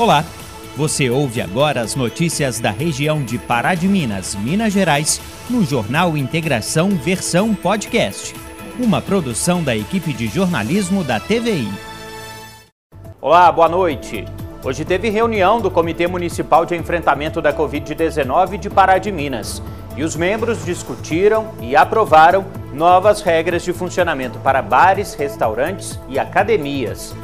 Olá, você ouve agora as notícias da região de Pará de Minas, Minas Gerais, no Jornal Integração Versão Podcast, uma produção da equipe de jornalismo da TVI. Olá, boa noite. Hoje teve reunião do Comitê Municipal de Enfrentamento da Covid-19 de Pará de Minas e os membros discutiram e aprovaram novas regras de funcionamento para bares, restaurantes e academias.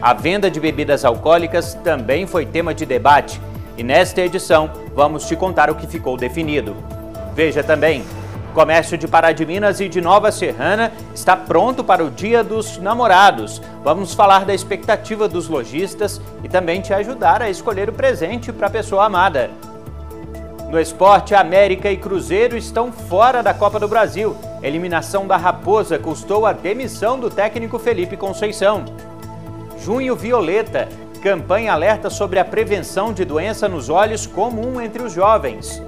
A venda de bebidas alcoólicas também foi tema de debate e nesta edição vamos te contar o que ficou definido. Veja também, comércio de Pará de Minas e de Nova Serrana está pronto para o Dia dos Namorados. Vamos falar da expectativa dos lojistas e também te ajudar a escolher o presente para a pessoa amada. No esporte, América e Cruzeiro estão fora da Copa do Brasil. Eliminação da Raposa custou a demissão do técnico Felipe Conceição. Junho Violeta. Campanha alerta sobre a prevenção de doença nos olhos comum entre os jovens.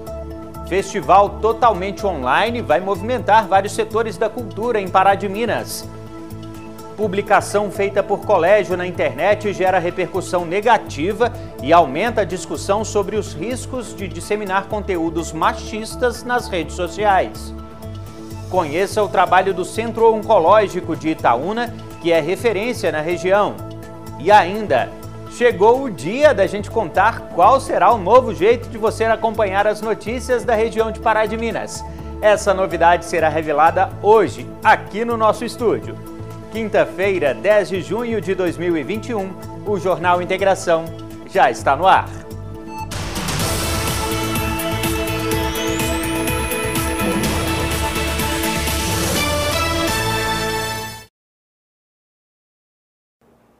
Festival totalmente online vai movimentar vários setores da cultura em Pará de Minas. Publicação feita por colégio na internet gera repercussão negativa e aumenta a discussão sobre os riscos de disseminar conteúdos machistas nas redes sociais. Conheça o trabalho do Centro Oncológico de Itaúna, que é referência na região. E ainda, chegou o dia da gente contar qual será o novo jeito de você acompanhar as notícias da região de Pará de Minas. Essa novidade será revelada hoje, aqui no nosso estúdio. Quinta-feira, 10 de junho de 2021, o Jornal Integração já está no ar.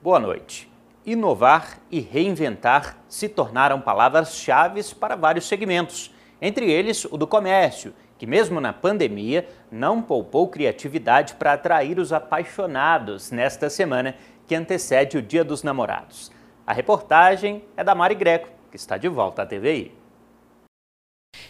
Boa noite. Inovar e reinventar se tornaram palavras-chave para vários segmentos, entre eles o do comércio, que, mesmo na pandemia, não poupou criatividade para atrair os apaixonados nesta semana que antecede o Dia dos Namorados. A reportagem é da Mari Greco, que está de volta à TVI.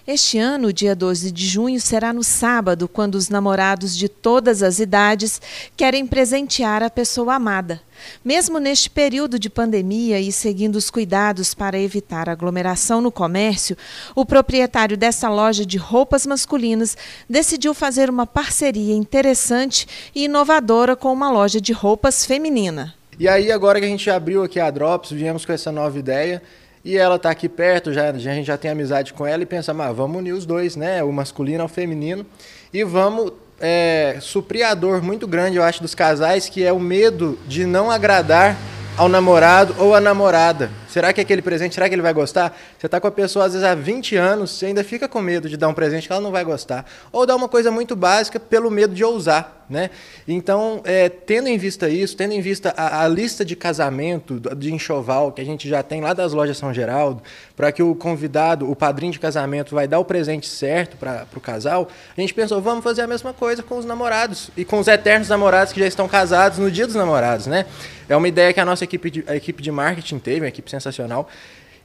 Este ano, dia 12 de junho, será no sábado, quando os namorados de todas as idades querem presentear a pessoa amada. Mesmo neste período de pandemia e seguindo os cuidados para evitar aglomeração no comércio, o proprietário dessa loja de roupas masculinas decidiu fazer uma parceria interessante e inovadora com uma loja de roupas feminina. E aí, agora que a gente abriu aqui a Drops, viemos com essa nova ideia e ela está aqui perto, já, a gente já tem amizade com ela e pensa, mas vamos unir os dois, né? O masculino ao feminino. E vamos é, suprir a dor muito grande, eu acho, dos casais, que é o medo de não agradar ao namorado ou à namorada. Será que aquele presente, será que ele vai gostar? Você está com a pessoa às vezes há 20 anos, você ainda fica com medo de dar um presente que ela não vai gostar. Ou dar uma coisa muito básica pelo medo de ousar. Né? Então, é, tendo em vista isso, tendo em vista a, a, lista de casamento de enxoval que a gente já tem lá das lojas São Geraldo, para que o convidado, o padrinho de casamento, vai dar o presente certo para o casal, a gente pensou, vamos fazer a mesma coisa com os namorados e com os eternos namorados que já estão casados no dia dos namorados. Né? É uma ideia que a nossa equipe de, a equipe de marketing teve, uma equipe sensacional.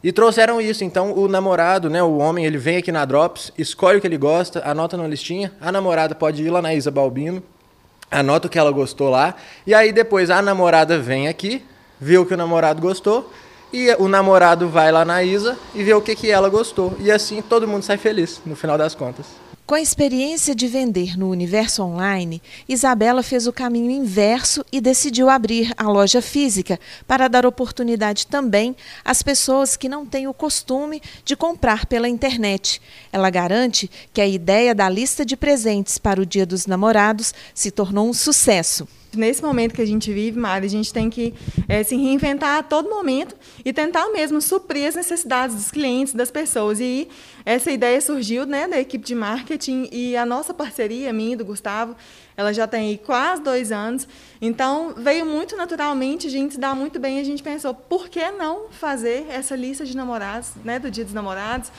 E trouxeram isso. Então, o namorado, né, o homem, ele vem aqui na Drops, escolhe o que ele gosta, anota na listinha. A namorada pode ir lá na Isa Balbino, anota o que ela gostou lá. E aí, depois, a namorada vem aqui, vê o que o namorado gostou. E o namorado vai lá na Isa e vê o que, que ela gostou. E assim todo mundo sai feliz, no final das contas. Com a experiência de vender no universo online, Isabela fez o caminho inverso e decidiu abrir a loja física para dar oportunidade também às pessoas que não têm o costume de comprar pela internet. Ela garante que a ideia da lista de presentes para o Dia dos Namorados se tornou um sucesso. Nesse momento que a gente vive, Mari, a gente tem que é, se reinventar a todo momento e tentar mesmo suprir as necessidades dos clientes, das pessoas. E essa ideia surgiu né, da equipe de marketing e a nossa parceria, minha e do Gustavo, ela já tem quase dois anos. Então, veio muito naturalmente, a gente dá muito bem. A gente pensou, por que não fazer essa lista de namorados, né, do Dia dos Namorados?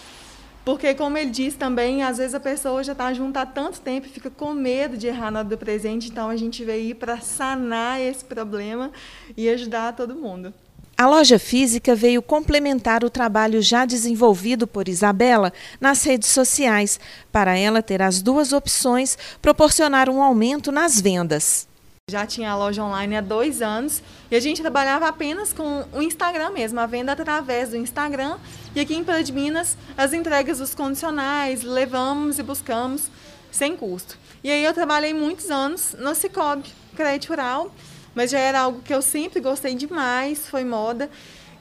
Porque, como ele disse também, às vezes a pessoa já está junto há tanto tempo e fica com medo de errar na hora do presente, então a gente veio para sanar esse problema e ajudar todo mundo. A loja física veio complementar o trabalho já desenvolvido por Isabela nas redes sociais. Para ela ter as duas opções, proporcionar um aumento nas vendas. Já tinha a loja online há dois anos e a gente trabalhava apenas com o Instagram mesmo, a venda através do Instagram. E aqui em Pedra de Minas, as entregas dos condicionais, levamos e buscamos sem custo. E aí eu trabalhei muitos anos no Cicobi, crédito rural, mas já era algo que eu sempre gostei demais, foi moda.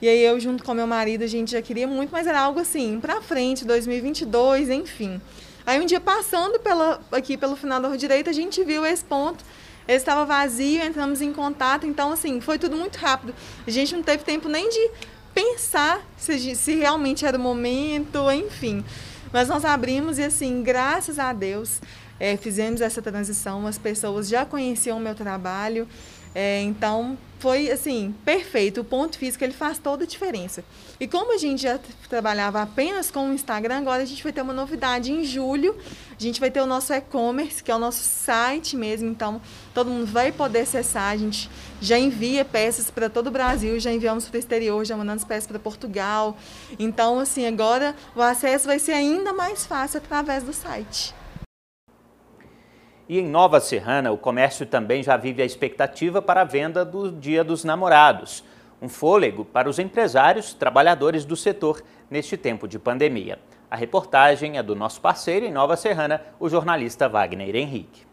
E aí eu junto com meu marido, a gente já queria muito, mas era algo assim, para frente, 2022, enfim. Aí um dia passando pela, aqui pelo final da rua direita, a gente viu esse ponto ele estava vazio, entramos em contato, então assim, foi tudo muito rápido. A gente não teve tempo nem de pensar se, se realmente era o momento, enfim. Mas nós abrimos e assim, graças a Deus, é, fizemos essa transição, as pessoas já conheciam o meu trabalho, é, então foi assim, perfeito. O ponto físico ele faz toda a diferença. E como a gente já trabalhava apenas com o Instagram, agora a gente vai ter uma novidade em julho. A gente vai ter o nosso e-commerce, que é o nosso site mesmo, então todo mundo vai poder acessar. A gente já envia peças para todo o Brasil, já enviamos para o exterior, já mandamos peças para Portugal. Então, assim, agora o acesso vai ser ainda mais fácil através do site. E em Nova Serrana, o comércio também já vive a expectativa para a venda do Dia dos Namorados. Um fôlego para os empresários, trabalhadores do setor neste tempo de pandemia. A reportagem é do nosso parceiro em Nova Serrana, o jornalista Wagner Henrique.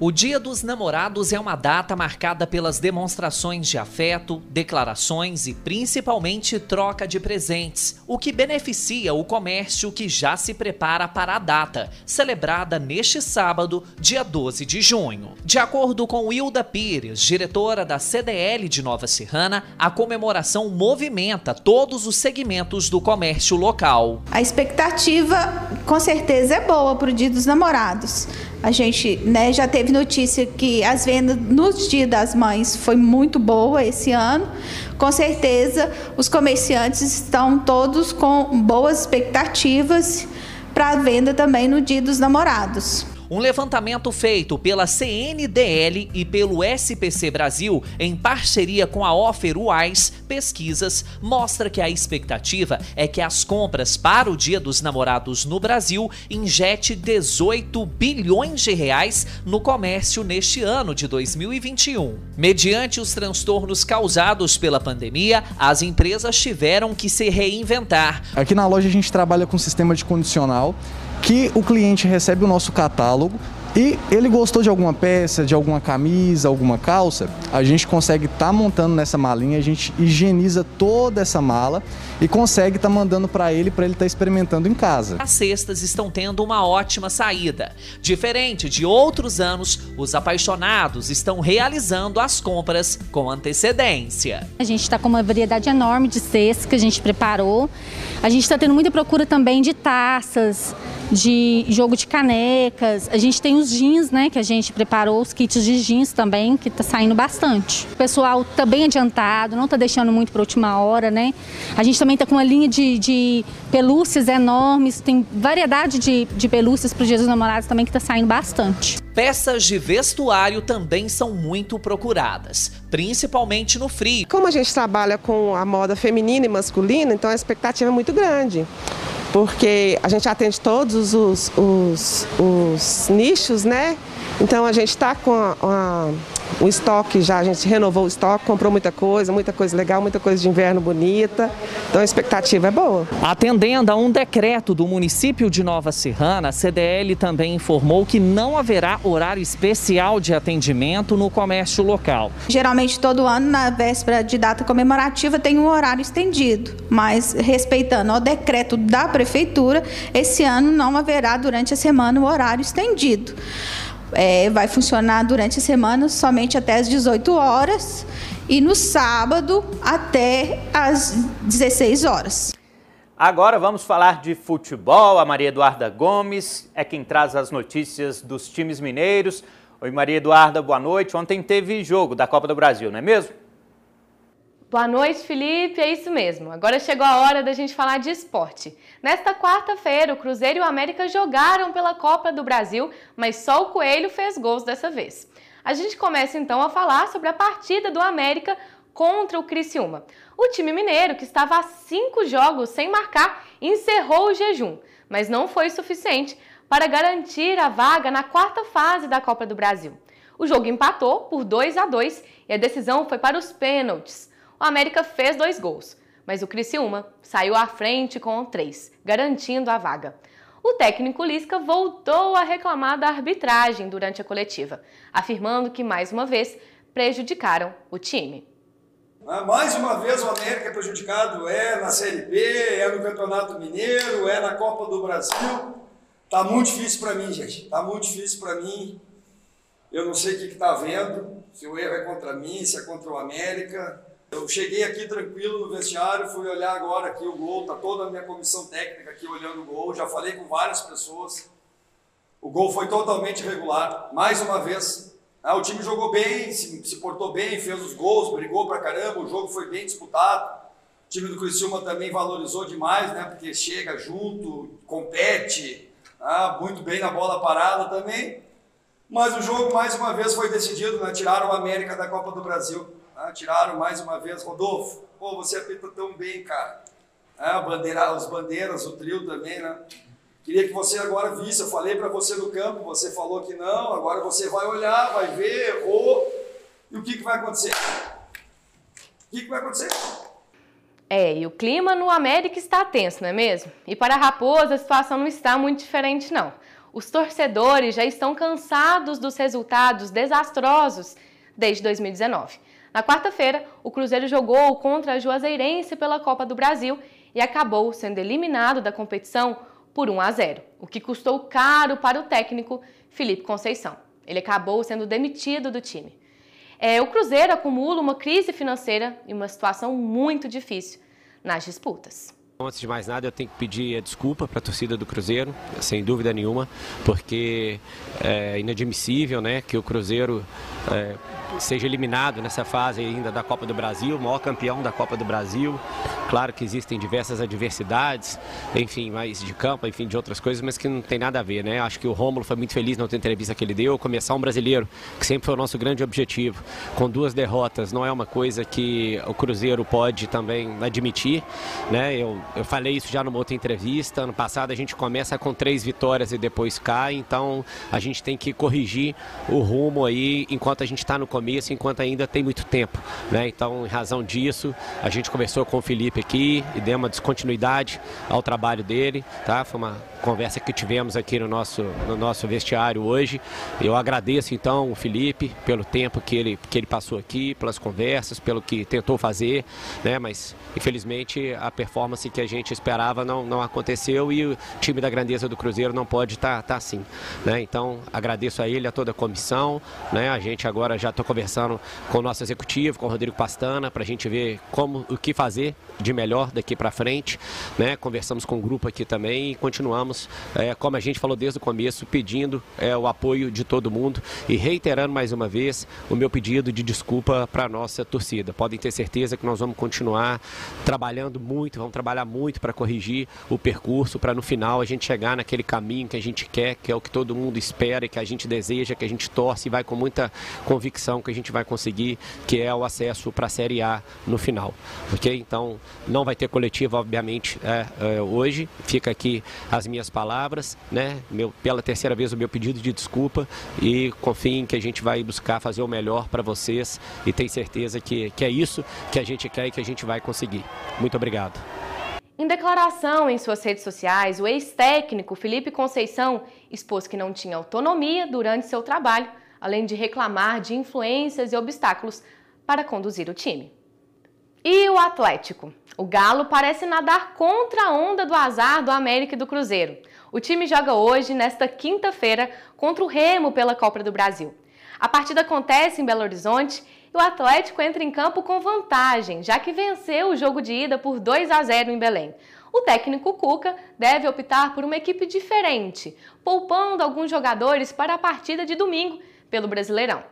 O Dia dos Namorados é uma data marcada pelas demonstrações de afeto, declarações e principalmente troca de presentes, o que beneficia o comércio que já se prepara para a data, celebrada neste sábado, dia 12 de junho. De acordo com Hilda Pires, diretora da CDL de Nova Serrana, a comemoração movimenta todos os segmentos do comércio local. A expectativa, com certeza, é boa para o Dia dos Namorados. A gente né, já teve notícia que as vendas no Dia das Mães foi muito boa esse ano. Com certeza, os comerciantes estão todos com boas expectativas para a venda também no Dia dos Namorados. Um levantamento feito pela CNDL e pelo SPC Brasil, em parceria com a Offer UAIS Pesquisas, mostra que a expectativa é que as compras para o Dia dos Namorados no Brasil injete 18 bilhões de reais no comércio neste ano de 2021. Mediante os transtornos causados pela pandemia, as empresas tiveram que se reinventar. Aqui na loja a gente trabalha com sistema de condicional que o cliente recebe o nosso catálogo e ele gostou de alguma peça, de alguma camisa, alguma calça, a gente consegue estar tá montando nessa malinha, a gente higieniza toda essa mala e consegue estar tá mandando para ele para ele estar tá experimentando em casa. As cestas estão tendo uma ótima saída. Diferente de outros anos, os apaixonados estão realizando as compras com antecedência. A gente está com uma variedade enorme de cestas que a gente preparou. A gente está tendo muita procura também de taças, de jogo de canecas. A gente tem os jeans, né, que a gente preparou, os kits de jeans também, que tá saindo bastante. O pessoal tá bem adiantado, não tá deixando muito para última hora, né? A gente também tá com uma linha de, de pelúcias enormes, tem variedade de, de pelúcias para os dias dos namorados também que tá saindo bastante. Peças de vestuário também são muito procuradas, principalmente no frio. Como a gente trabalha com a moda feminina e masculina, então a expectativa é muito grande porque a gente atende todos os, os, os nichos, né? Então a gente está com a, a, o estoque já, a gente renovou o estoque, comprou muita coisa, muita coisa legal, muita coisa de inverno bonita. Então a expectativa é boa. Atendendo a um decreto do município de Nova Serrana, a CDL também informou que não haverá horário especial de atendimento no comércio local. Geralmente todo ano, na véspera de data comemorativa, tem um horário estendido, mas respeitando o decreto da prefeitura, esse ano não haverá durante a semana o horário estendido. É, vai funcionar durante a semana somente até as 18 horas e no sábado até as 16 horas. Agora vamos falar de futebol. A Maria Eduarda Gomes é quem traz as notícias dos times mineiros. Oi, Maria Eduarda, boa noite. Ontem teve jogo da Copa do Brasil, não é mesmo? Boa noite, Felipe. É isso mesmo. Agora chegou a hora da gente falar de esporte. Nesta quarta-feira, o Cruzeiro e o América jogaram pela Copa do Brasil, mas só o Coelho fez gols dessa vez. A gente começa então a falar sobre a partida do América contra o Criciúma. O time mineiro, que estava há cinco jogos sem marcar, encerrou o jejum, mas não foi suficiente para garantir a vaga na quarta fase da Copa do Brasil. O jogo empatou por 2 a 2 e a decisão foi para os pênaltis. O América fez dois gols, mas o Criciúma saiu à frente com três, garantindo a vaga. O técnico Lisca voltou a reclamar da arbitragem durante a coletiva, afirmando que, mais uma vez, prejudicaram o time. Ah, mais uma vez o América é prejudicado, é na Série B, é no Campeonato Mineiro, é na Copa do Brasil. Tá muito difícil para mim, gente. Tá muito difícil para mim. Eu não sei o que está vendo, se o erro é contra mim, se é contra o América. Eu cheguei aqui tranquilo no vestiário, fui olhar agora aqui o gol, tá toda a minha comissão técnica aqui olhando o gol, já falei com várias pessoas. O gol foi totalmente irregular, mais uma vez. Ah, o time jogou bem, se, se portou bem, fez os gols, brigou pra caramba, o jogo foi bem disputado. O time do Criciúma também valorizou demais, né? Porque chega junto, compete, ah, muito bem na bola parada também. Mas o jogo, mais uma vez, foi decidido, né? Tiraram o América da Copa do Brasil. Né? Tiraram mais uma vez. Rodolfo, pô, você apita tão bem, cara. Ah, bandeira, os bandeiras, o trio também, né? Queria que você agora visse, eu falei para você no campo, você falou que não, agora você vai olhar, vai ver, ou... E o que, que vai acontecer? O que, que vai acontecer? É, e o clima no América está tenso, não é mesmo? E para a Raposa a situação não está muito diferente, não. Os torcedores já estão cansados dos resultados desastrosos desde 2019. Na quarta-feira, o Cruzeiro jogou contra a Juazeirense pela Copa do Brasil e acabou sendo eliminado da competição por 1 a 0, o que custou caro para o técnico Felipe Conceição. Ele acabou sendo demitido do time. É, o Cruzeiro acumula uma crise financeira e uma situação muito difícil nas disputas. Antes de mais nada, eu tenho que pedir desculpa para a torcida do Cruzeiro, sem dúvida nenhuma, porque é inadmissível né, que o Cruzeiro é, seja eliminado nessa fase ainda da Copa do Brasil, maior campeão da Copa do Brasil. Claro que existem diversas adversidades, enfim, mais de campo, enfim, de outras coisas, mas que não tem nada a ver, né? Acho que o Rômulo foi muito feliz na outra entrevista que ele deu, começar um brasileiro, que sempre foi o nosso grande objetivo. Com duas derrotas, não é uma coisa que o Cruzeiro pode também admitir, né? Eu, eu falei isso já numa outra entrevista. Ano passado a gente começa com três vitórias e depois cai, então a gente tem que corrigir o rumo aí enquanto a gente está no começo, enquanto ainda tem muito tempo, né? Então, em razão disso, a gente conversou com o Felipe aqui e deu uma descontinuidade ao trabalho dele, tá? Foi uma conversa que tivemos aqui no nosso, no nosso vestiário hoje. Eu agradeço então o Felipe pelo tempo que ele, que ele passou aqui, pelas conversas, pelo que tentou fazer, né? Mas infelizmente a performance que a gente esperava não, não aconteceu e o time da grandeza do Cruzeiro não pode estar tá, tá assim, né? Então agradeço a ele, a toda a comissão, né? A gente agora já está conversando com o nosso executivo, com o Rodrigo Pastana, para a gente ver como o que fazer de melhor daqui para frente, né? Conversamos com o grupo aqui também e continuamos é, como a gente falou desde o começo, pedindo é, o apoio de todo mundo e reiterando mais uma vez o meu pedido de desculpa para a nossa torcida. Podem ter certeza que nós vamos continuar trabalhando muito, vamos trabalhar muito para corrigir o percurso, para no final a gente chegar naquele caminho que a gente quer, que é o que todo mundo espera e que a gente deseja, que a gente torce e vai com muita convicção que a gente vai conseguir, que é o acesso para a Série A no final. Ok? Então não vai ter coletiva, obviamente, é, é, hoje. Fica aqui as minhas palavras, né? Meu, pela terceira vez o meu pedido de desculpa e confiem que a gente vai buscar fazer o melhor para vocês e tenho certeza que, que é isso que a gente quer e que a gente vai conseguir. Muito obrigado. Em declaração em suas redes sociais, o ex-técnico Felipe Conceição expôs que não tinha autonomia durante seu trabalho, além de reclamar de influências e obstáculos para conduzir o time. E o Atlético? O Galo parece nadar contra a onda do azar do América e do Cruzeiro. O time joga hoje, nesta quinta-feira, contra o Remo pela Copa do Brasil. A partida acontece em Belo Horizonte e o Atlético entra em campo com vantagem, já que venceu o jogo de ida por 2 a 0 em Belém. O técnico Cuca deve optar por uma equipe diferente, poupando alguns jogadores para a partida de domingo pelo Brasileirão.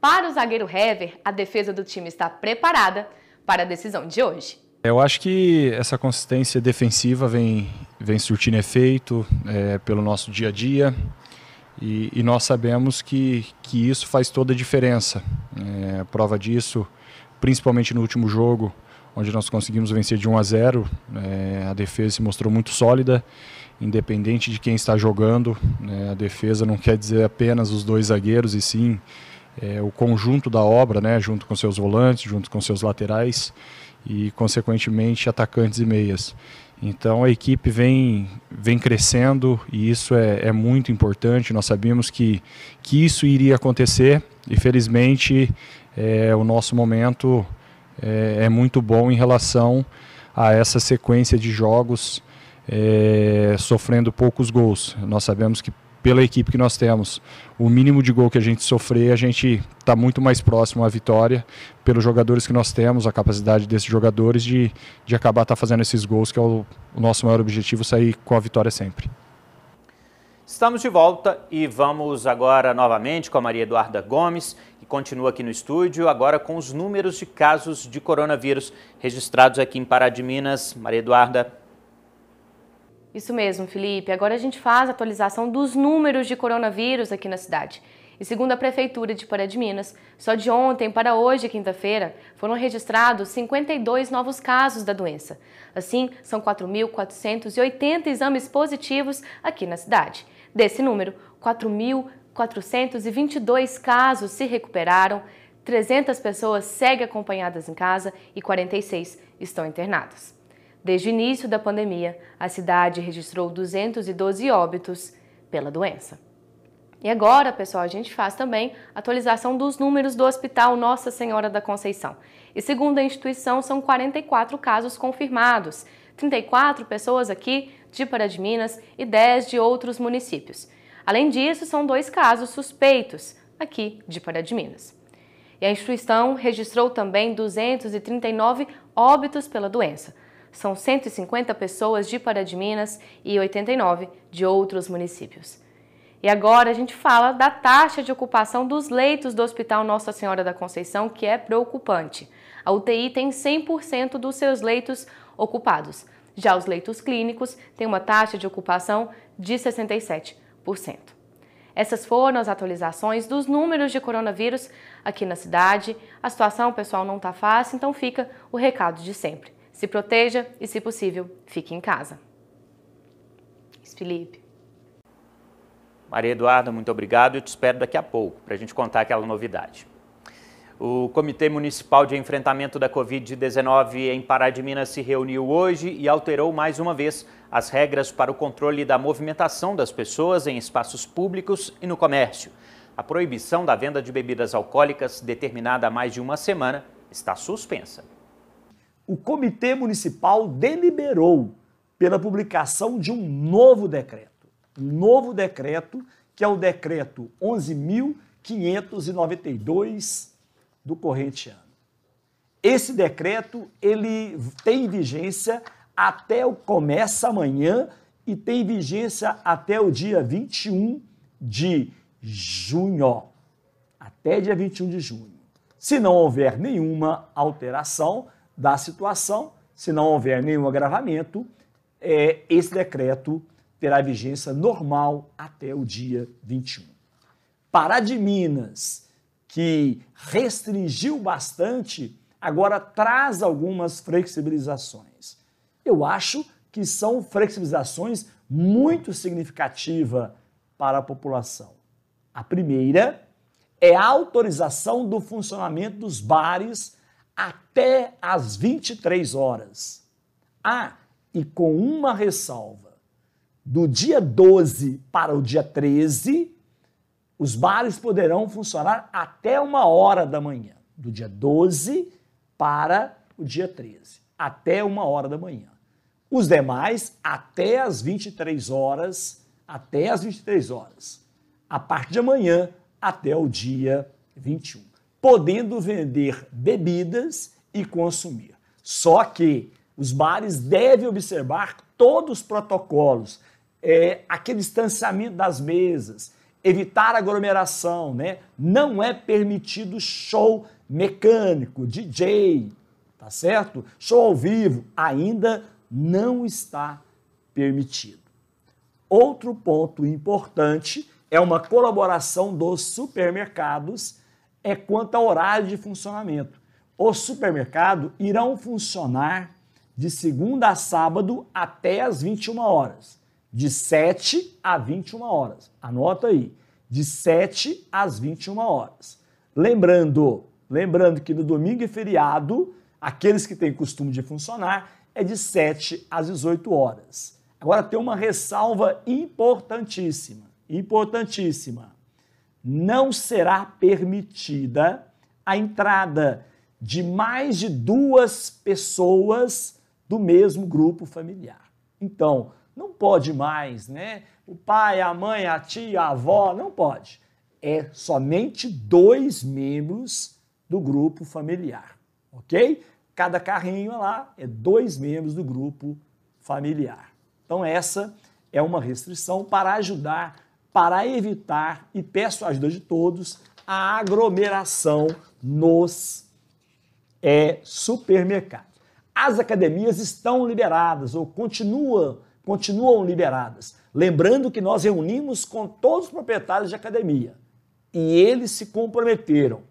Para o zagueiro Hever, a defesa do time está preparada para a decisão de hoje. Eu acho que essa consistência defensiva vem, vem surtindo efeito é, pelo nosso dia a dia e, e, nós sabemos que, que isso faz toda a diferença. É, prova disso, principalmente no último jogo, onde nós conseguimos vencer de 1 a 0, é, a defesa se mostrou muito sólida, independente de quem está jogando. É, a defesa não quer dizer apenas os dois zagueiros, e sim é, o conjunto da obra, né, junto com seus volantes, junto com seus laterais e, consequentemente, atacantes e meias. Então a equipe vem, vem crescendo e isso é, é muito importante. Nós sabíamos que, que isso iria acontecer e felizmente é, o nosso momento é, é, muito bom em relação a essa sequência de jogos é, sofrendo poucos gols. Nós sabemos que pela equipe que nós temos. O mínimo de gol que a gente sofrer, a gente está muito mais próximo à vitória, pelos jogadores que nós temos, a capacidade desses jogadores de, de acabar tá fazendo esses gols, que é o, o nosso maior objetivo, sair com a vitória sempre. Estamos de volta e vamos agora novamente com a Maria Eduarda Gomes, que continua aqui no estúdio, agora com os números de casos de coronavírus registrados aqui em Pará de Minas. Maria Eduarda. Isso mesmo, Felipe. Agora a gente faz a atualização dos números de coronavírus aqui na cidade. E segundo a Prefeitura de Pará de Minas, só de ontem para hoje, quinta-feira, foram registrados 52 novos casos da doença. Assim, são 4.480 exames positivos aqui na cidade. Desse número, 4.422 casos se recuperaram, 300 pessoas seguem acompanhadas em casa e 46 estão internadas. Desde o início da pandemia, a cidade registrou 212 óbitos pela doença. E agora, pessoal, a gente faz também atualização dos números do Hospital Nossa Senhora da Conceição. E segundo a instituição, são 44 casos confirmados, 34 pessoas aqui de Pará de Minas e 10 de outros municípios. Além disso, são dois casos suspeitos aqui de Pará de Minas. E a instituição registrou também 239 óbitos pela doença, são 150 pessoas de Pará de Minas e 89 de outros municípios. E agora a gente fala da taxa de ocupação dos leitos do Hospital Nossa Senhora da Conceição, que é preocupante. A UTI tem 100% dos seus leitos ocupados. Já os leitos clínicos têm uma taxa de ocupação de 67%. Essas foram as atualizações dos números de coronavírus aqui na cidade. A situação, pessoal, não está fácil, então fica o recado de sempre. Se proteja e, se possível, fique em casa. Felipe. Maria Eduarda, muito obrigado. Eu te espero daqui a pouco para a gente contar aquela novidade. O Comitê Municipal de Enfrentamento da Covid-19 em Pará de Minas se reuniu hoje e alterou mais uma vez as regras para o controle da movimentação das pessoas em espaços públicos e no comércio. A proibição da venda de bebidas alcoólicas, determinada há mais de uma semana, está suspensa o Comitê Municipal deliberou pela publicação de um novo decreto. Um novo decreto, que é o decreto 11.592 do corrente ano. Esse decreto ele tem vigência até o começa amanhã e tem vigência até o dia 21 de junho. Até dia 21 de junho. Se não houver nenhuma alteração, da situação, se não houver nenhum agravamento, é, esse decreto terá vigência normal até o dia 21. Pará de Minas, que restringiu bastante, agora traz algumas flexibilizações. Eu acho que são flexibilizações muito significativas para a população. A primeira é a autorização do funcionamento dos bares até às 23 horas. Ah, e com uma ressalva: do dia 12 para o dia 13, os bares poderão funcionar até uma hora da manhã. Do dia 12 para o dia 13, até uma hora da manhã. Os demais, até às 23 horas, até às 23 horas. A partir de amanhã, até o dia 21 podendo vender bebidas e consumir. Só que os bares devem observar todos os protocolos, é, aquele distanciamento das mesas, evitar aglomeração, né? Não é permitido show mecânico, DJ, tá certo? Show ao vivo ainda não está permitido. Outro ponto importante é uma colaboração dos supermercados é quanto ao horário de funcionamento. Os supermercados irão funcionar de segunda a sábado até as 21 horas, de 7 a 21 horas. Anota aí, de 7 às 21 horas. Lembrando, lembrando que no domingo e feriado, aqueles que têm costume de funcionar, é de 7 às 18 horas. Agora tem uma ressalva importantíssima, importantíssima. Não será permitida a entrada de mais de duas pessoas do mesmo grupo familiar. Então, não pode mais, né? O pai, a mãe, a tia, a avó, não pode. É somente dois membros do grupo familiar, ok? Cada carrinho lá é dois membros do grupo familiar. Então, essa é uma restrição para ajudar, para evitar, e peço a ajuda de todos, a aglomeração nos é, supermercados. As academias estão liberadas ou continuam, continuam liberadas. Lembrando que nós reunimos com todos os proprietários de academia e eles se comprometeram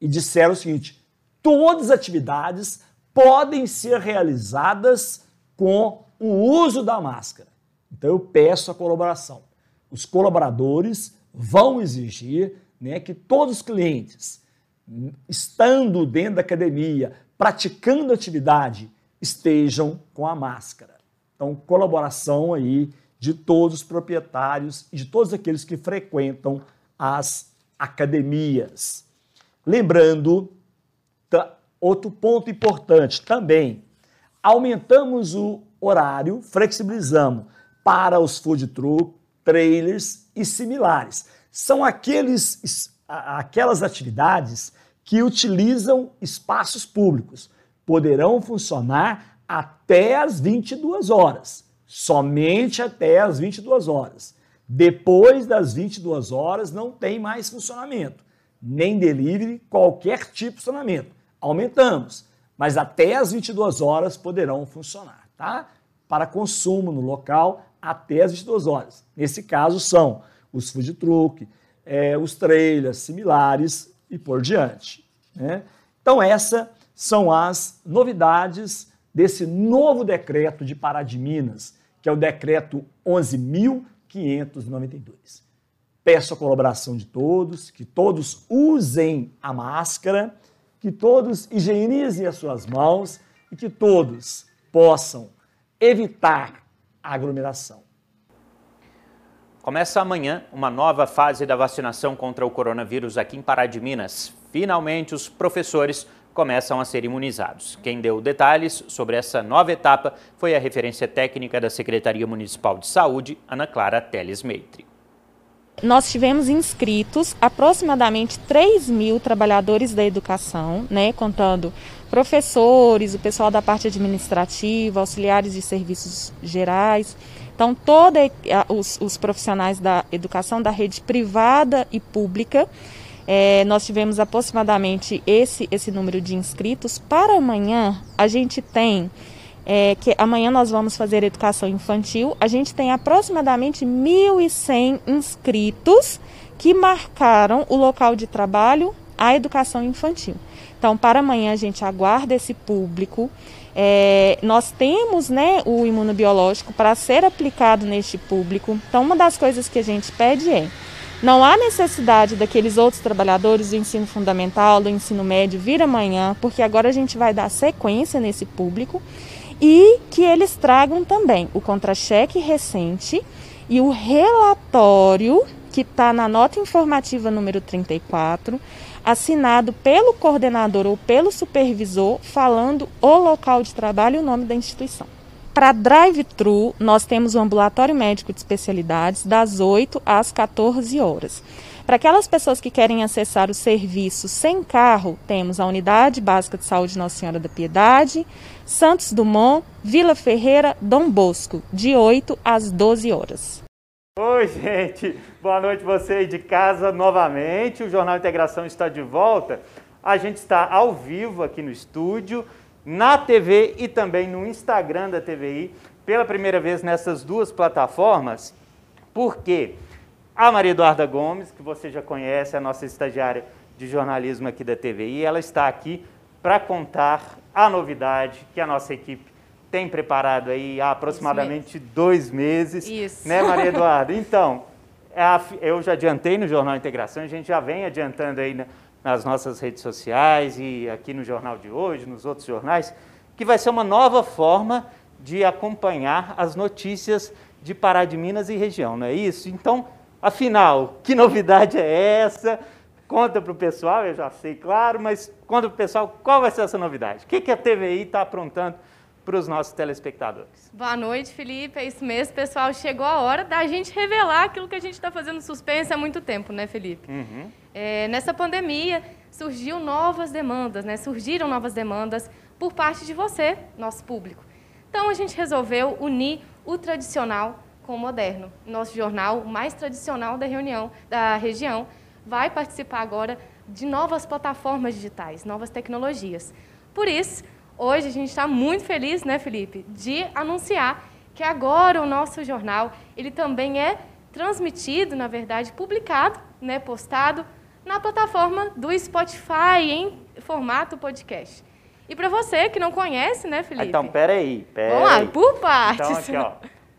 e disseram o seguinte: todas as atividades podem ser realizadas com o uso da máscara. Então eu peço a colaboração. Os colaboradores vão exigir né, que todos os clientes, estando dentro da academia, praticando atividade, estejam com a máscara. Então, colaboração aí de todos os proprietários e de todos aqueles que frequentam as academias. Lembrando, outro ponto importante também, aumentamos o horário, flexibilizamos para os food truck, trailers e similares. São aqueles, aquelas atividades que utilizam espaços públicos. Poderão funcionar até as 22 horas, somente até as 22 horas. Depois das 22 horas não tem mais funcionamento, nem delivery, qualquer tipo de funcionamento. Aumentamos, mas até as 22 horas poderão funcionar, tá? Para consumo no local até as 22 horas. Nesse caso são os food truck, é, os trailers similares e por diante. Né? Então essas são as novidades desse novo decreto de Pará de Minas, que é o decreto 11.592. Peço a colaboração de todos, que todos usem a máscara, que todos higienizem as suas mãos e que todos possam evitar aglomeração. Começa amanhã uma nova fase da vacinação contra o coronavírus aqui em Pará de Minas. Finalmente, os professores começam a ser imunizados. Quem deu detalhes sobre essa nova etapa foi a referência técnica da Secretaria Municipal de Saúde, Ana Clara Teles Meitre. Nós tivemos inscritos aproximadamente 3 mil trabalhadores da educação, né, contando professores, o pessoal da parte administrativa, auxiliares de serviços gerais. Então, todos os, os profissionais da educação da rede privada e pública é, nós tivemos aproximadamente esse, esse número de inscritos. Para amanhã, a gente tem, é, que amanhã nós vamos fazer educação infantil, a gente tem aproximadamente 1.100 inscritos que marcaram o local de trabalho, a educação infantil. Então, para amanhã, a gente aguarda esse público. É, nós temos né, o imunobiológico para ser aplicado neste público. Então, uma das coisas que a gente pede é não há necessidade daqueles outros trabalhadores do ensino fundamental, do ensino médio vir amanhã, porque agora a gente vai dar sequência nesse público e que eles tragam também o contra-cheque recente e o relatório que está na nota informativa número 34, assinado pelo coordenador ou pelo supervisor, falando o local de trabalho e o nome da instituição. Para drive-thru, nós temos o ambulatório médico de especialidades das 8 às 14 horas. Para aquelas pessoas que querem acessar o serviço sem carro, temos a Unidade Básica de Saúde Nossa Senhora da Piedade, Santos Dumont, Vila Ferreira, Dom Bosco, de 8 às 12 horas. Oi, gente. Boa noite você aí de casa novamente. O Jornal Integração está de volta. A gente está ao vivo aqui no estúdio na TV e também no Instagram da TVI, pela primeira vez nessas duas plataformas, porque a Maria Eduarda Gomes, que você já conhece, a nossa estagiária de jornalismo aqui da TVI, ela está aqui para contar a novidade que a nossa equipe tem preparado aí há aproximadamente dois meses. Isso. Né, Maria Eduarda? Então, eu já adiantei no Jornal Integração, a gente já vem adiantando aí nas nossas redes sociais e aqui no Jornal de hoje, nos outros jornais, que vai ser uma nova forma de acompanhar as notícias de Pará de Minas e região, não é isso? Então, afinal, que novidade é essa? Conta para o pessoal, eu já sei, claro, mas conta para o pessoal qual vai ser essa novidade. O que, que a TVI está aprontando para os nossos telespectadores? Boa noite, Felipe. É isso mesmo, pessoal. Chegou a hora da gente revelar aquilo que a gente está fazendo suspense há muito tempo, né, Felipe? Uhum. É, nessa pandemia, surgiu novas demandas, né? Surgiram novas demandas por parte de você, nosso público. Então, a gente resolveu unir o tradicional com o moderno. Nosso jornal mais tradicional da reunião da região vai participar agora de novas plataformas digitais, novas tecnologias. Por isso, hoje a gente está muito feliz, né, Felipe, de anunciar que agora o nosso jornal ele também é transmitido, na verdade, publicado, né, postado na plataforma do Spotify em formato podcast. E para você que não conhece, né, Felipe? Então, peraí, peraí. Vamos lá, por partes. Então, aqui, ó,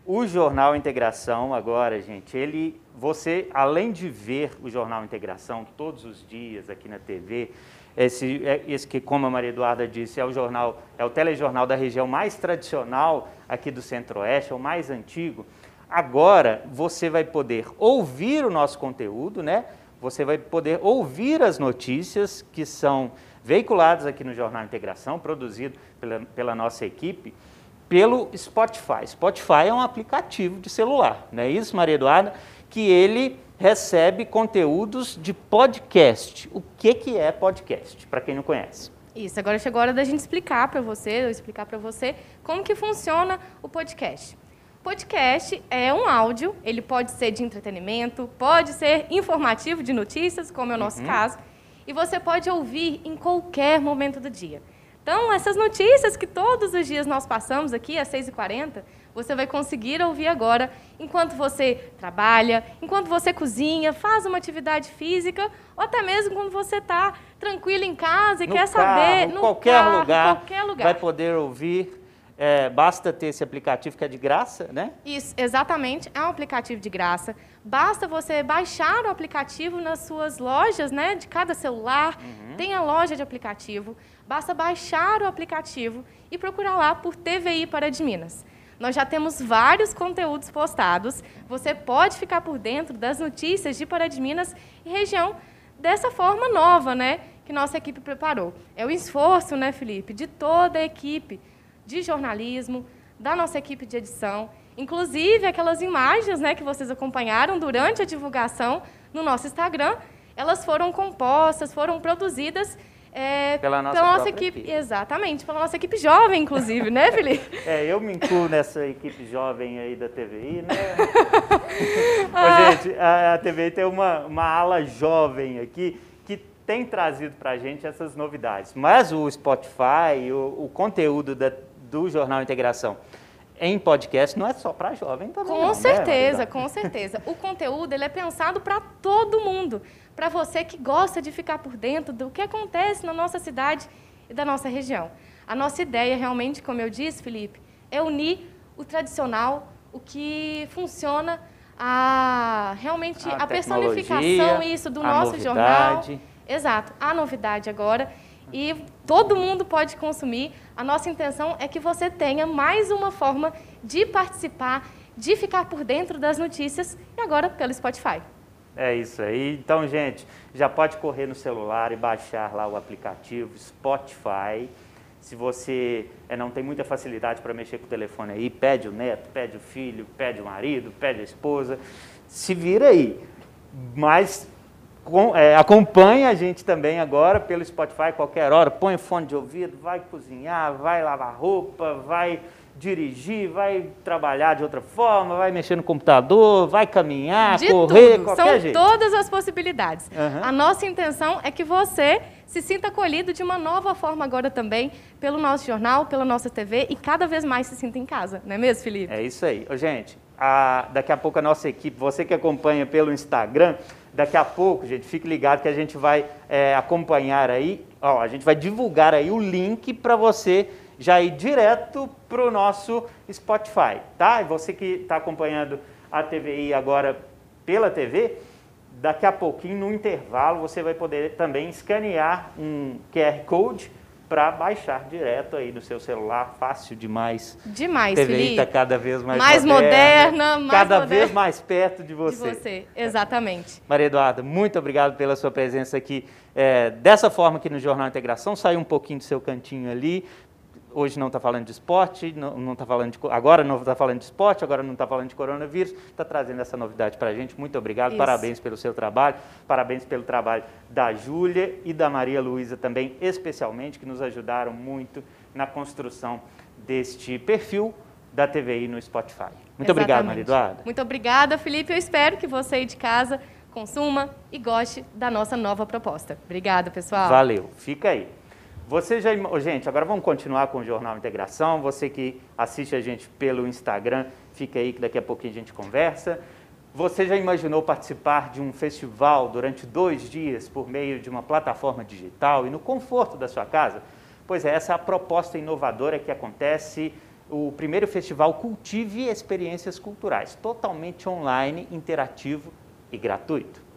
o Jornal Integração agora, gente, ele você, além de ver o Jornal Integração todos os dias aqui na TV, esse, é, esse que, como a Maria Eduarda disse, é o jornal, é o telejornal da região mais tradicional aqui do Centro-Oeste, é o mais antigo. Agora você vai poder ouvir o nosso conteúdo, né? Você vai poder ouvir as notícias que são veiculadas aqui no Jornal Integração, produzido pela, pela nossa equipe, pelo Spotify. Spotify é um aplicativo de celular, não é isso, Maria Eduarda? que ele recebe conteúdos de podcast. O que, que é podcast, para quem não conhece? Isso, agora chegou a hora da gente explicar para você, eu explicar para você como que funciona o podcast. Podcast é um áudio, ele pode ser de entretenimento, pode ser informativo de notícias, como é o nosso uhum. caso, e você pode ouvir em qualquer momento do dia. Então, essas notícias que todos os dias nós passamos aqui às 6h40, você vai conseguir ouvir agora enquanto você trabalha, enquanto você cozinha, faz uma atividade física, ou até mesmo quando você está tranquilo em casa e no quer carro, saber. No qualquer, carro, lugar, qualquer lugar. Vai poder ouvir. É, basta ter esse aplicativo que é de graça, né? Isso, exatamente. É um aplicativo de graça. Basta você baixar o aplicativo nas suas lojas, né? De cada celular. Uhum. Tem a loja de aplicativo. Basta baixar o aplicativo e procurar lá por TVI para de Minas. Nós já temos vários conteúdos postados. Você pode ficar por dentro das notícias de Pará de Minas e região dessa forma nova, né? Que nossa equipe preparou. É o esforço, né, Felipe, de toda a equipe de jornalismo, da nossa equipe de edição, inclusive aquelas imagens, né, que vocês acompanharam durante a divulgação no nosso Instagram, elas foram compostas, foram produzidas é, pela nossa, pela nossa equipe, equipe, Exatamente, pela nossa equipe jovem, inclusive, né, Felipe? É, eu me incluo nessa equipe jovem aí da TVI, né? ah. gente, a, a TVI tem uma, uma ala jovem aqui que tem trazido para a gente essas novidades. Mas o Spotify, o, o conteúdo da, do Jornal Integração em podcast não é só para jovem também. Com não, certeza, né, com certeza. O conteúdo ele é pensado para todo mundo para você que gosta de ficar por dentro do que acontece na nossa cidade e da nossa região. A nossa ideia, realmente, como eu disse, Felipe, é unir o tradicional, o que funciona, a realmente a, a personificação isso do nosso novidade. jornal. Exato, a novidade agora. E todo mundo pode consumir. A nossa intenção é que você tenha mais uma forma de participar, de ficar por dentro das notícias, e agora pelo Spotify. É isso aí. Então, gente, já pode correr no celular e baixar lá o aplicativo Spotify. Se você é, não tem muita facilidade para mexer com o telefone aí, pede o neto, pede o filho, pede o marido, pede a esposa, se vira aí. Mas com, é, acompanhe a gente também agora pelo Spotify, qualquer hora, põe fone de ouvido, vai cozinhar, vai lavar roupa, vai dirigir, vai trabalhar de outra forma, vai mexer no computador, vai caminhar, de correr, tudo. qualquer São jeito. todas as possibilidades. Uhum. A nossa intenção é que você se sinta acolhido de uma nova forma agora também, pelo nosso jornal, pela nossa TV e cada vez mais se sinta em casa, não é mesmo, Felipe? É isso aí. Ô, gente, a, daqui a pouco a nossa equipe, você que acompanha pelo Instagram, daqui a pouco, gente, fique ligado que a gente vai é, acompanhar aí, ó, a gente vai divulgar aí o link para você já ir direto para o nosso Spotify, tá? E você que está acompanhando a TVI agora pela TV, daqui a pouquinho, no intervalo, você vai poder também escanear um QR Code para baixar direto aí no seu celular, fácil demais. Demais, TV Felipe. está cada vez mais, mais moderna, moderna mais cada moderna. vez mais perto de você. De você, exatamente. Maria Eduarda, muito obrigado pela sua presença aqui. É, dessa forma aqui no Jornal Integração, saiu um pouquinho do seu cantinho ali. Hoje não está falando de esporte, não, não tá falando de, agora não está falando de esporte, agora não está falando de coronavírus, está trazendo essa novidade para a gente. Muito obrigado, Isso. parabéns pelo seu trabalho, parabéns pelo trabalho da Júlia e da Maria Luísa também, especialmente, que nos ajudaram muito na construção deste perfil da TVI no Spotify. Muito obrigado, Maria Exatamente. Eduarda. Muito obrigada, Felipe. Eu espero que você aí de casa consuma e goste da nossa nova proposta. Obrigada, pessoal. Valeu, fica aí. Você já, gente, agora vamos continuar com o Jornal Integração. Você que assiste a gente pelo Instagram, fica aí que daqui a pouquinho a gente conversa. Você já imaginou participar de um festival durante dois dias por meio de uma plataforma digital e no conforto da sua casa? Pois é, essa é a proposta inovadora que acontece o primeiro festival Cultive Experiências Culturais, totalmente online, interativo e gratuito.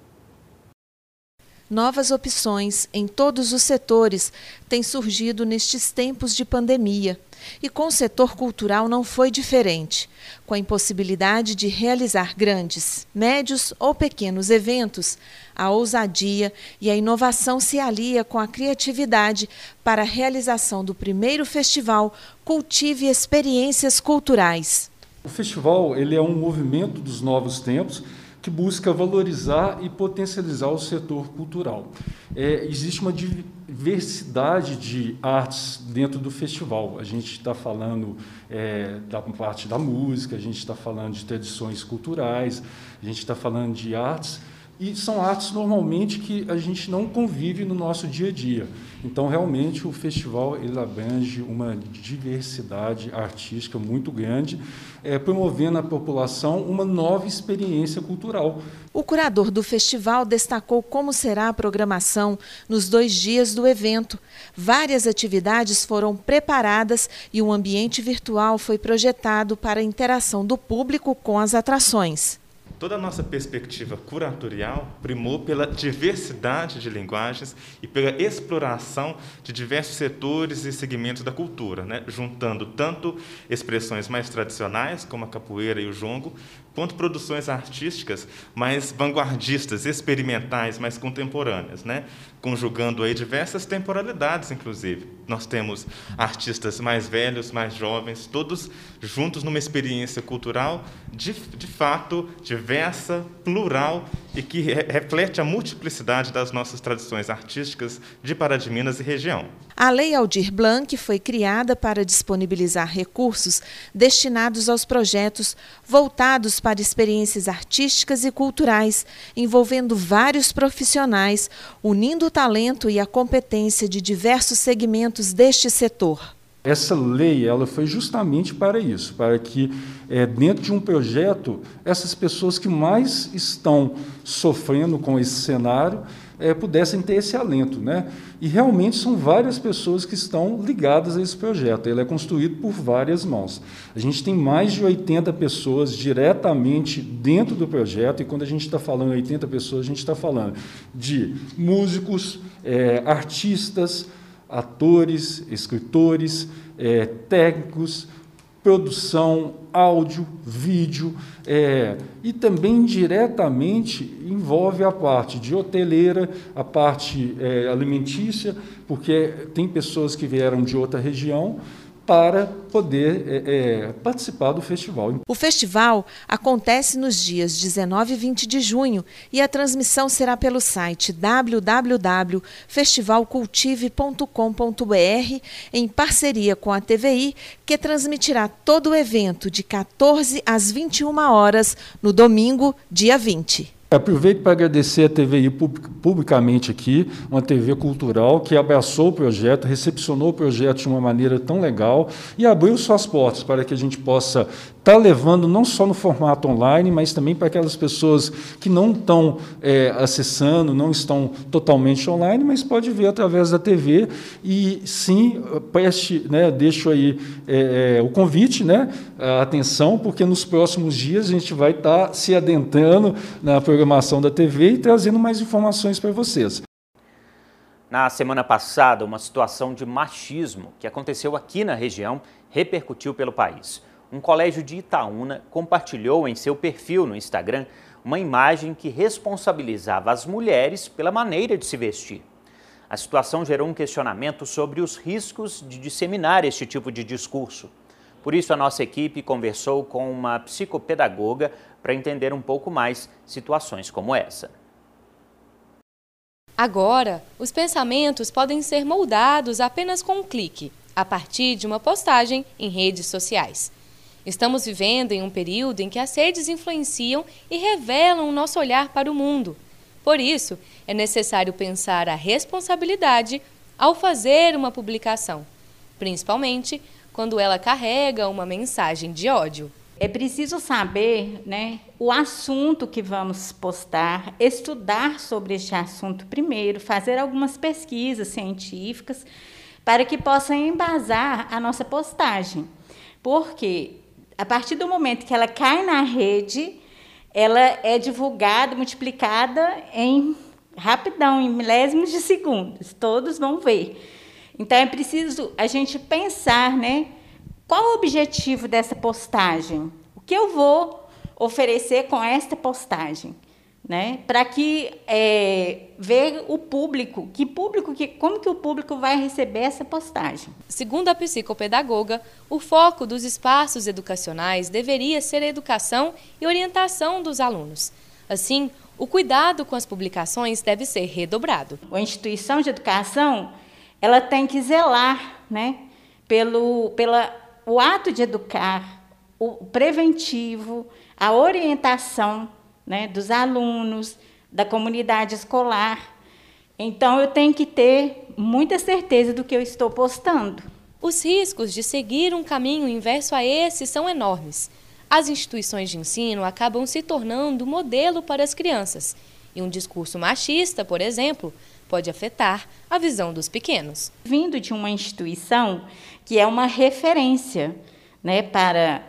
Novas opções em todos os setores têm surgido nestes tempos de pandemia. E com o setor cultural não foi diferente. Com a impossibilidade de realizar grandes, médios ou pequenos eventos, a ousadia e a inovação se alia com a criatividade para a realização do primeiro festival Cultive Experiências Culturais. O festival ele é um movimento dos novos tempos que busca valorizar e potencializar o setor cultural. É, existe uma diversidade de artes dentro do festival. A gente está falando é, da parte da música, a gente está falando de tradições culturais, a gente está falando de artes e são artes normalmente que a gente não convive no nosso dia a dia. Então, realmente, o festival ele abrange uma diversidade artística muito grande, é, promovendo à população uma nova experiência cultural. O curador do festival destacou como será a programação nos dois dias do evento. Várias atividades foram preparadas e um ambiente virtual foi projetado para a interação do público com as atrações. Toda a nossa perspectiva curatorial primou pela diversidade de linguagens e pela exploração de diversos setores e segmentos da cultura, né? juntando tanto expressões mais tradicionais, como a capoeira e o jongo, quanto produções artísticas mais vanguardistas, experimentais, mais contemporâneas, né? Conjugando aí diversas temporalidades, inclusive. Nós temos artistas mais velhos, mais jovens, todos juntos numa experiência cultural de, de fato diversa, plural e que re reflete a multiplicidade das nossas tradições artísticas de Pará de Minas e região. A Lei Aldir Blanc foi criada para disponibilizar recursos destinados aos projetos voltados para experiências artísticas e culturais, envolvendo vários profissionais, unindo talento e a competência de diversos segmentos deste setor. Essa lei ela foi justamente para isso, para que é, dentro de um projeto essas pessoas que mais estão sofrendo com esse cenário é, pudessem ter esse alento, né? E realmente são várias pessoas que estão ligadas a esse projeto. Ele é construído por várias mãos. A gente tem mais de 80 pessoas diretamente dentro do projeto, e quando a gente está falando 80 pessoas, a gente está falando de músicos, é, artistas, atores, escritores, é, técnicos, produção, áudio, vídeo, é, e também diretamente envolve a parte de hoteleira, a parte é, alimentícia, porque tem pessoas que vieram de outra região para poder é, é, participar do festival. O festival acontece nos dias 19 e 20 de junho e a transmissão será pelo site www.festivalcultive.com.br em parceria com a TVI, que transmitirá todo o evento de 14 às 21 horas no domingo, dia 20. Aproveito para agradecer a TVI publicamente aqui, uma TV cultural que abraçou o projeto, recepcionou o projeto de uma maneira tão legal e abriu suas portas para que a gente possa estar levando não só no formato online, mas também para aquelas pessoas que não estão é, acessando, não estão totalmente online, mas pode ver através da TV e sim preste, né, deixo aí é, é, o convite, né, a atenção, porque nos próximos dias a gente vai estar se adentrando na programação programação da TV e trazendo mais informações para vocês. Na semana passada, uma situação de machismo que aconteceu aqui na região repercutiu pelo país. Um colégio de Itaúna compartilhou em seu perfil no Instagram uma imagem que responsabilizava as mulheres pela maneira de se vestir. A situação gerou um questionamento sobre os riscos de disseminar este tipo de discurso. Por isso, a nossa equipe conversou com uma psicopedagoga para entender um pouco mais situações como essa. Agora, os pensamentos podem ser moldados apenas com um clique, a partir de uma postagem em redes sociais. Estamos vivendo em um período em que as redes influenciam e revelam o nosso olhar para o mundo. Por isso, é necessário pensar a responsabilidade ao fazer uma publicação, principalmente quando ela carrega uma mensagem de ódio. É preciso saber né, o assunto que vamos postar, estudar sobre este assunto primeiro, fazer algumas pesquisas científicas para que possa embasar a nossa postagem. Porque a partir do momento que ela cai na rede, ela é divulgada, multiplicada em rapidão, em milésimos de segundos. Todos vão ver. Então é preciso a gente pensar, né? Qual o objetivo dessa postagem? O que eu vou oferecer com esta postagem? Né? Para que é, ver o público, que público, que, como que o público vai receber essa postagem. Segundo a psicopedagoga, o foco dos espaços educacionais deveria ser a educação e orientação dos alunos. Assim, o cuidado com as publicações deve ser redobrado. A instituição de educação ela tem que zelar né, pelo pela, o ato de educar, o preventivo, a orientação né, dos alunos, da comunidade escolar. Então, eu tenho que ter muita certeza do que eu estou postando. Os riscos de seguir um caminho inverso a esse são enormes. As instituições de ensino acabam se tornando modelo para as crianças. E um discurso machista, por exemplo, pode afetar a visão dos pequenos. Vindo de uma instituição que é uma referência né, para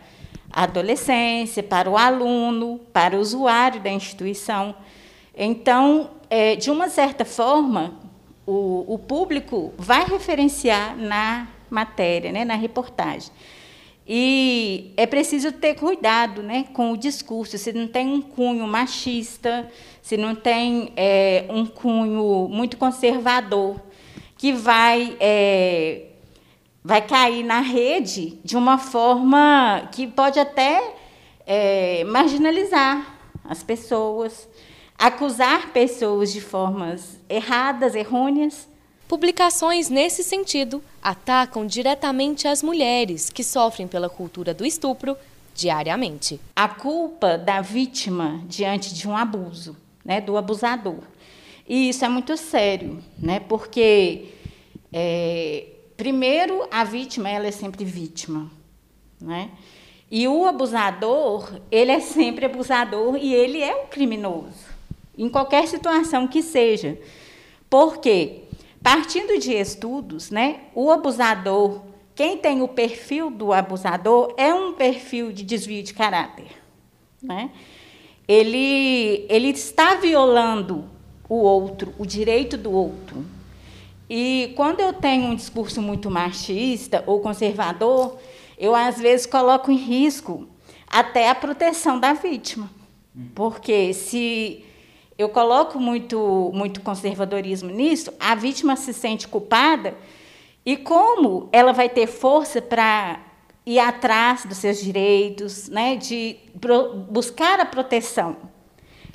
a adolescência, para o aluno, para o usuário da instituição. Então, é, de uma certa forma, o, o público vai referenciar na matéria, né, na reportagem. E é preciso ter cuidado né, com o discurso, se não tem um cunho machista, se não tem é, um cunho muito conservador, que vai, é, vai cair na rede de uma forma que pode até é, marginalizar as pessoas, acusar pessoas de formas erradas, errôneas. Publicações nesse sentido atacam diretamente as mulheres que sofrem pela cultura do estupro diariamente. A culpa da vítima diante de um abuso, né, do abusador. E isso é muito sério, né, porque, é, primeiro, a vítima ela é sempre vítima. Né? E o abusador, ele é sempre abusador e ele é um criminoso, em qualquer situação que seja. Por quê? Partindo de estudos, né, o abusador, quem tem o perfil do abusador é um perfil de desvio de caráter. Né? Ele, ele está violando o outro, o direito do outro. E quando eu tenho um discurso muito machista ou conservador, eu às vezes coloco em risco até a proteção da vítima. Porque se eu coloco muito, muito conservadorismo nisso, a vítima se sente culpada e como ela vai ter força para ir atrás dos seus direitos, né, de buscar a proteção,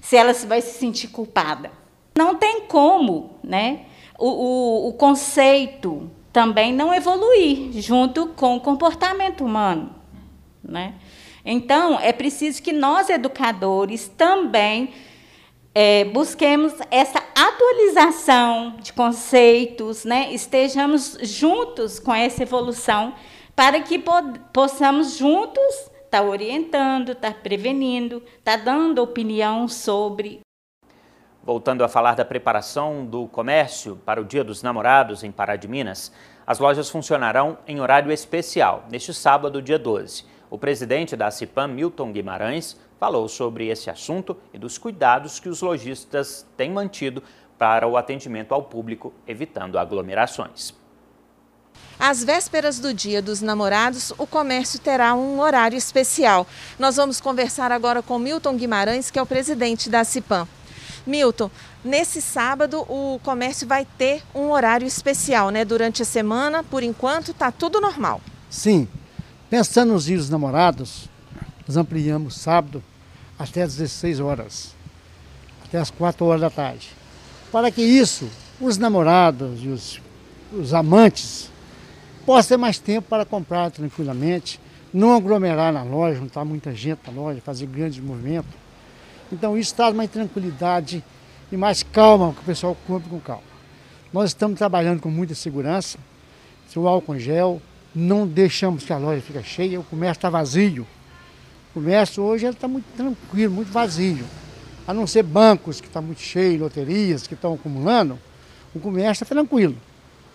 se ela vai se sentir culpada. Não tem como né, o, o, o conceito também não evoluir junto com o comportamento humano. Né? Então, é preciso que nós, educadores, também é, busquemos essa atualização de conceitos, né? estejamos juntos com essa evolução, para que po possamos juntos estar tá orientando, estar tá prevenindo, estar tá dando opinião sobre. Voltando a falar da preparação do comércio para o Dia dos Namorados em Pará de Minas, as lojas funcionarão em horário especial, neste sábado, dia 12. O presidente da CIPAM, Milton Guimarães, falou sobre esse assunto e dos cuidados que os lojistas têm mantido para o atendimento ao público, evitando aglomerações. Às vésperas do Dia dos Namorados, o comércio terá um horário especial. Nós vamos conversar agora com Milton Guimarães, que é o presidente da CIPAM. Milton, nesse sábado o comércio vai ter um horário especial, né? Durante a semana, por enquanto, está tudo normal. Sim. Pensando nos dias dos namorados, nós ampliamos sábado até às 16 horas, até às 4 horas da tarde. Para que isso, os namorados e os, os amantes possam ter mais tempo para comprar tranquilamente, não aglomerar na loja, estar muita gente na loja, fazer grandes movimentos. Então isso traz mais tranquilidade e mais calma, que o pessoal compre com calma. Nós estamos trabalhando com muita segurança, o álcool gel, não deixamos que a loja fique cheia, o comércio está vazio. O comércio hoje está muito tranquilo, muito vazio. A não ser bancos que estão tá muito cheios, loterias que estão acumulando, o comércio está tranquilo,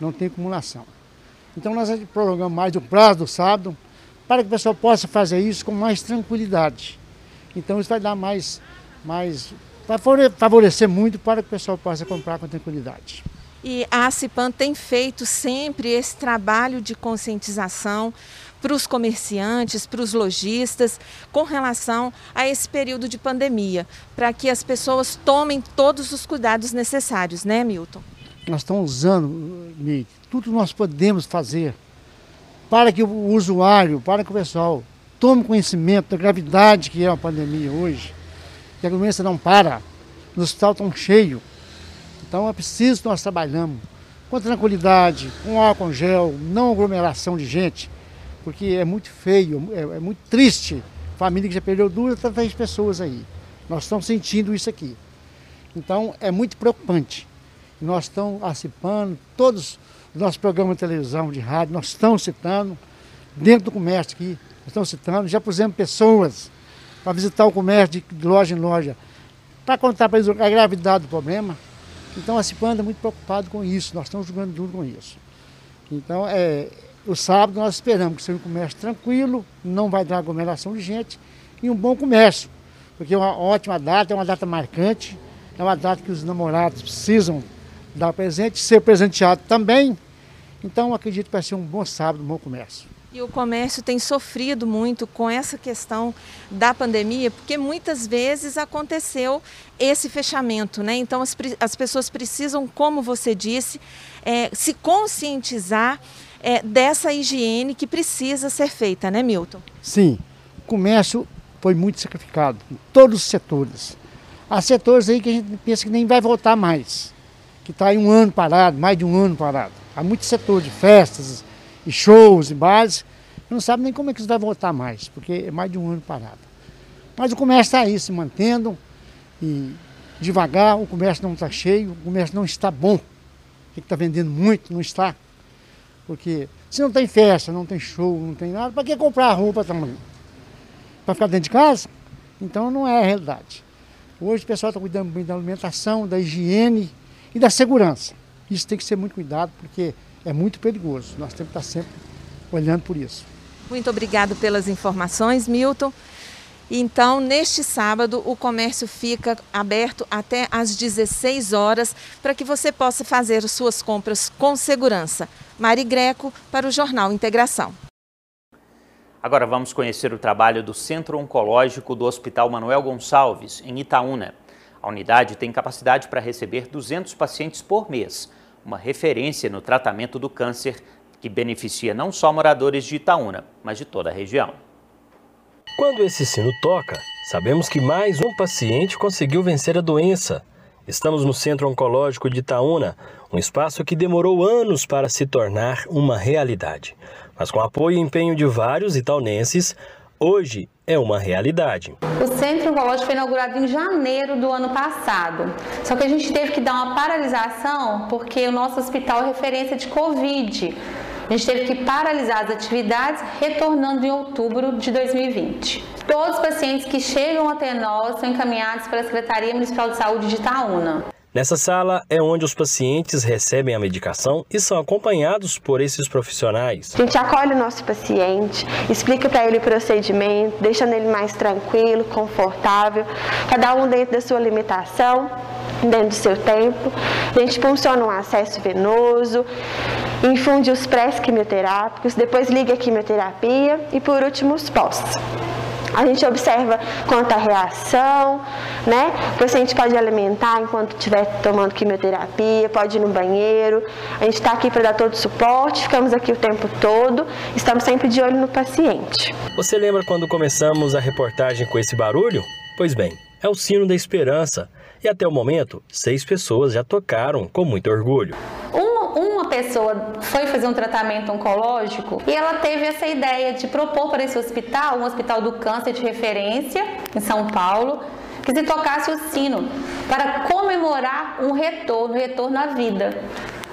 não tem acumulação. Então nós prolongamos mais o prazo do sábado para que o pessoal possa fazer isso com mais tranquilidade. Então isso vai dar mais, mais vai favorecer muito para que o pessoal possa comprar com tranquilidade. E a ACIPAN tem feito sempre esse trabalho de conscientização para os comerciantes, para os lojistas, com relação a esse período de pandemia, para que as pessoas tomem todos os cuidados necessários, né, Milton? Nós estamos usando, tudo nós podemos fazer para que o usuário, para que o pessoal tome conhecimento da gravidade que é a pandemia hoje, que a doença não para, os hospitais estão cheios. Então é preciso que nós trabalhamos com tranquilidade, com álcool gel, não aglomeração de gente, porque é muito feio, é, é muito triste. Família que já perdeu duas, três pessoas aí. Nós estamos sentindo isso aqui. Então é muito preocupante. Nós estamos participando, todos os nossos programas de televisão, de rádio, nós estamos citando, dentro do comércio aqui, nós estamos citando, já pusemos pessoas para visitar o comércio de loja em loja, para contar para eles a gravidade do problema. Então a Cipanda é muito preocupado com isso, nós estamos jogando duro com isso. Então, é, o sábado nós esperamos que seja um comércio tranquilo, não vai dar aglomeração de gente e um bom comércio, porque é uma ótima data, é uma data marcante, é uma data que os namorados precisam dar presente, ser presenteado também. Então acredito que vai ser um bom sábado, um bom comércio. E o comércio tem sofrido muito com essa questão da pandemia, porque muitas vezes aconteceu esse fechamento, né? Então as, as pessoas precisam, como você disse, é, se conscientizar é, dessa higiene que precisa ser feita, né, Milton? Sim, o comércio foi muito sacrificado em todos os setores. Há setores aí que a gente pensa que nem vai voltar mais, que está aí um ano parado, mais de um ano parado. Há muitos setores de festas, e shows e bares, não sabe nem como é que isso vai voltar mais, porque é mais de um ano parado. Mas o comércio está aí se mantendo e devagar, o comércio não está cheio, o comércio não está bom. Tem que estar tá vendendo muito, não está. Porque se não tem festa, não tem show, não tem nada, para que comprar roupa também? Para ficar dentro de casa? Então não é a realidade. Hoje o pessoal está cuidando bem da alimentação, da higiene e da segurança. Isso tem que ser muito cuidado, porque é muito perigoso. Nós temos que estar sempre olhando por isso. Muito obrigado pelas informações, Milton. Então, neste sábado, o comércio fica aberto até às 16 horas para que você possa fazer suas compras com segurança. Mari Greco, para o Jornal Integração. Agora vamos conhecer o trabalho do Centro Oncológico do Hospital Manuel Gonçalves, em Itaúna. A unidade tem capacidade para receber 200 pacientes por mês uma referência no tratamento do câncer que beneficia não só moradores de Itaúna, mas de toda a região. Quando esse sino toca, sabemos que mais um paciente conseguiu vencer a doença. Estamos no Centro Oncológico de Itaúna, um espaço que demorou anos para se tornar uma realidade. Mas com apoio e empenho de vários itaunenses, hoje é uma realidade. O Centro Oncológico foi inaugurado em janeiro do ano passado. Só que a gente teve que dar uma paralisação porque o nosso hospital é referência de Covid. A gente teve que paralisar as atividades, retornando em outubro de 2020. Todos os pacientes que chegam até nós são encaminhados pela Secretaria Municipal de Saúde de Itaúna. Nessa sala é onde os pacientes recebem a medicação e são acompanhados por esses profissionais. A gente acolhe o nosso paciente, explica para ele o procedimento, deixando ele mais tranquilo, confortável, cada um dentro da sua limitação, dentro do seu tempo. A gente funciona um acesso venoso, infunde os pré-quimioterápicos, depois liga a quimioterapia e por último os pós. A gente observa quanto a reação, né? O paciente pode alimentar enquanto estiver tomando quimioterapia, pode ir no banheiro. A gente está aqui para dar todo o suporte, ficamos aqui o tempo todo, estamos sempre de olho no paciente. Você lembra quando começamos a reportagem com esse barulho? Pois bem, é o sino da esperança. E até o momento, seis pessoas já tocaram com muito orgulho. Uma, uma pessoa foi fazer um tratamento oncológico e ela teve essa ideia de propor para esse hospital, um hospital do câncer de referência em São Paulo, que se tocasse o sino para comemorar um retorno, um retorno à vida,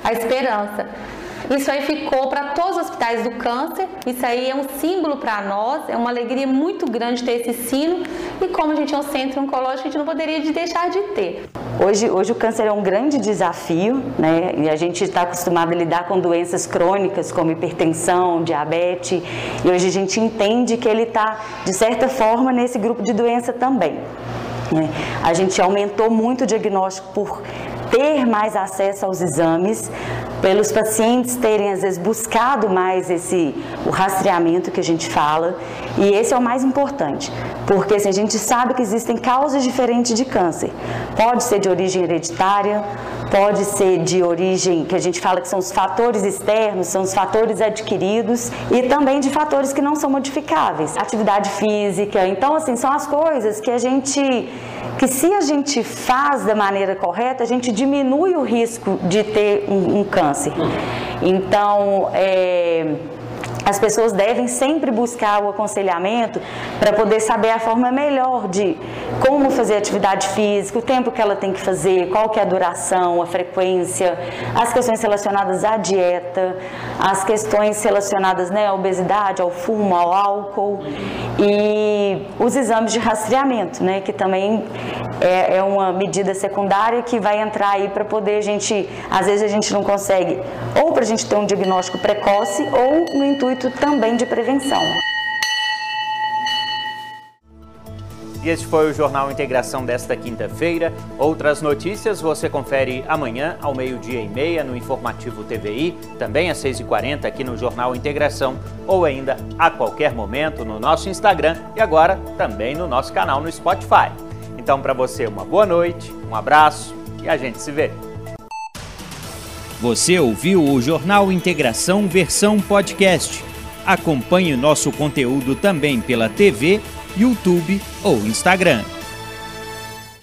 à esperança. Isso aí ficou para todos os hospitais do câncer. Isso aí é um símbolo para nós, é uma alegria muito grande ter esse sino. E como a gente é um centro oncológico, a gente não poderia deixar de ter. Hoje, hoje o câncer é um grande desafio, né? E a gente está acostumado a lidar com doenças crônicas como hipertensão, diabetes. E hoje a gente entende que ele está, de certa forma, nesse grupo de doença também. Né? A gente aumentou muito o diagnóstico por ter mais acesso aos exames, pelos pacientes terem às vezes buscado mais esse o rastreamento que a gente fala, e esse é o mais importante, porque assim, a gente sabe que existem causas diferentes de câncer. Pode ser de origem hereditária, pode ser de origem que a gente fala que são os fatores externos, são os fatores adquiridos e também de fatores que não são modificáveis, atividade física. Então assim, são as coisas que a gente que se a gente faz da maneira correta, a gente diminui o risco de ter um, um câncer. Então, é, as pessoas devem sempre buscar o aconselhamento para poder saber a forma melhor de como fazer atividade física, o tempo que ela tem que fazer, qual que é a duração, a frequência, as questões relacionadas à dieta, as questões relacionadas né, à obesidade, ao fumo, ao álcool e os exames de rastreamento, né, que também é, é uma medida secundária que vai entrar aí para poder a gente, às vezes a gente não consegue, ou para a gente ter um diagnóstico precoce ou no intuito também de prevenção. E este foi o Jornal Integração desta quinta-feira. Outras notícias você confere amanhã ao meio-dia e meia no Informativo TVI, também às 6h40 aqui no Jornal Integração ou ainda a qualquer momento no nosso Instagram e agora também no nosso canal no Spotify. Então, para você, uma boa noite, um abraço e a gente se vê. Você ouviu o Jornal Integração versão podcast. Acompanhe nosso conteúdo também pela TV, YouTube ou Instagram.